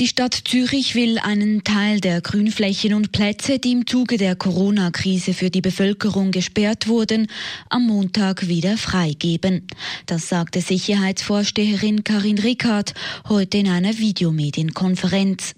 Die Stadt Zürich will einen Teil der Grünflächen und Plätze, die im Zuge der Corona-Krise für die Bevölkerung gesperrt wurden, am Montag wieder freigeben. Das sagte Sicherheitsvorsteherin Karin Rickard heute in einer Videomedienkonferenz.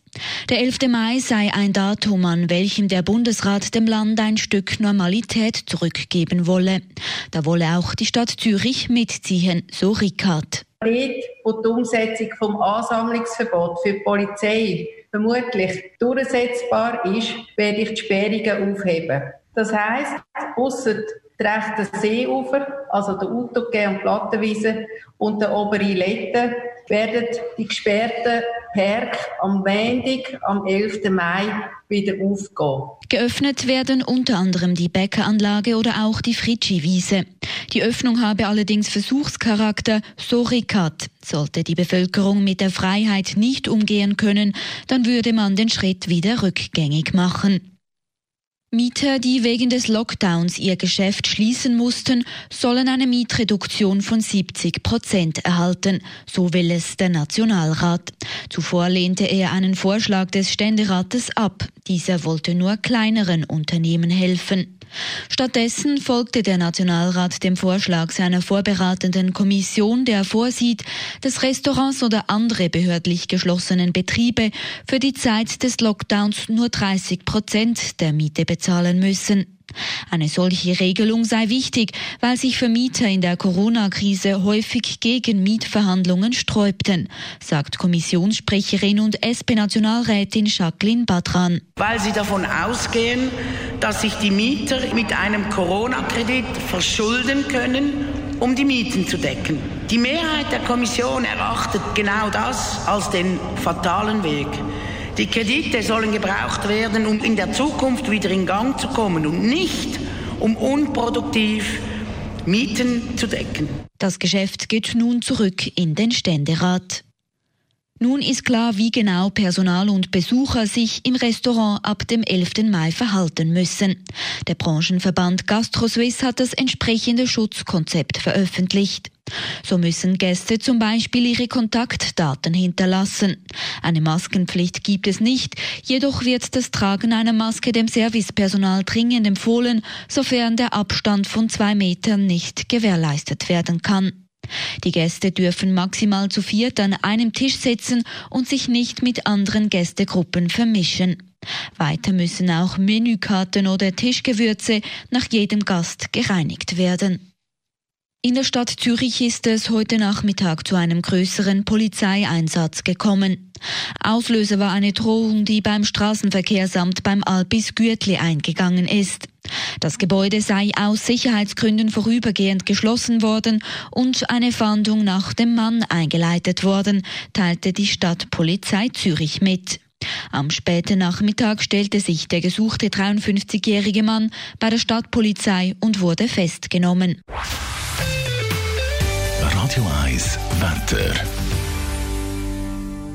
Der 11. Mai sei ein Datum, an welchem der Bundesrat dem Land ein Stück Normalität zurückgeben wolle. Da wolle auch die Stadt Zürich mitziehen, so Rickard. Dort, wo die Umsetzung vom Ansammlungsverbot für die Polizei vermutlich durchsetzbar ist, werde ich die Sperrungen aufheben. Das heisst, ausser die rechten Seeufer, also der Utoke und Plattenwiese und der obere Lette, werden die gesperrten Park am Montag, am 11. Mai, wieder aufgehen. Geöffnet werden unter anderem die Bäckeranlage oder auch die Fritschi-Wiese. Die Öffnung habe allerdings Versuchscharakter, so Rickard. Sollte die Bevölkerung mit der Freiheit nicht umgehen können, dann würde man den Schritt wieder rückgängig machen. Mieter, die wegen des Lockdowns ihr Geschäft schließen mussten, sollen eine Mietreduktion von 70 Prozent erhalten. So will es der Nationalrat. Zuvor lehnte er einen Vorschlag des Ständerates ab. Dieser wollte nur kleineren Unternehmen helfen. Stattdessen folgte der Nationalrat dem Vorschlag seiner vorberatenden Kommission, der vorsieht, dass Restaurants oder andere behördlich geschlossenen Betriebe für die Zeit des Lockdowns nur 30 Prozent der Miete bezahlen müssen. Eine solche Regelung sei wichtig, weil sich Vermieter in der Corona-Krise häufig gegen Mietverhandlungen sträubten, sagt Kommissionssprecherin und SP-Nationalrätin Jacqueline Badran. Weil sie davon ausgehen, dass sich die Mieter mit einem Corona-Kredit verschulden können, um die Mieten zu decken. Die Mehrheit der Kommission erachtet genau das als den fatalen Weg. Die Kredite sollen gebraucht werden, um in der Zukunft wieder in Gang zu kommen und nicht um unproduktiv Mieten zu decken. Das Geschäft geht nun zurück in den Ständerat. Nun ist klar, wie genau Personal und Besucher sich im Restaurant ab dem 11. Mai verhalten müssen. Der Branchenverband GastroSwiss hat das entsprechende Schutzkonzept veröffentlicht. So müssen Gäste zum Beispiel ihre Kontaktdaten hinterlassen. Eine Maskenpflicht gibt es nicht, jedoch wird das Tragen einer Maske dem Servicepersonal dringend empfohlen, sofern der Abstand von zwei Metern nicht gewährleistet werden kann. Die Gäste dürfen maximal zu viert an einem Tisch sitzen und sich nicht mit anderen Gästegruppen vermischen. Weiter müssen auch Menükarten oder Tischgewürze nach jedem Gast gereinigt werden. In der Stadt Zürich ist es heute Nachmittag zu einem größeren Polizeieinsatz gekommen. Auslöser war eine Drohung, die beim Straßenverkehrsamt beim Albis Gürtli eingegangen ist. Das Gebäude sei aus Sicherheitsgründen vorübergehend geschlossen worden und eine Fahndung nach dem Mann eingeleitet worden, teilte die Stadtpolizei Zürich mit. Am späten Nachmittag stellte sich der gesuchte 53-jährige Mann bei der Stadtpolizei und wurde festgenommen. Radio 1 Wetter.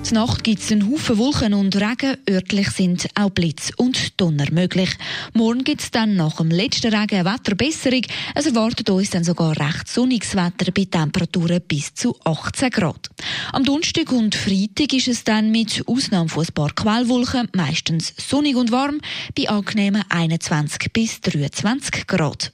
Die Nacht gibt es einen Haufen Wolken und Regen. Örtlich sind auch Blitz und Donner möglich. Morgen gibt es dann nach dem letzten Regen eine Wetterbesserung. Es erwartet uns dann sogar recht sonniges Wetter bei Temperaturen bis zu 18 Grad. Am Donnerstag und Freitag ist es dann mit Ausnahme von ein paar Quellwolken meistens sonnig und warm bei angenehmen 21 bis 23 Grad.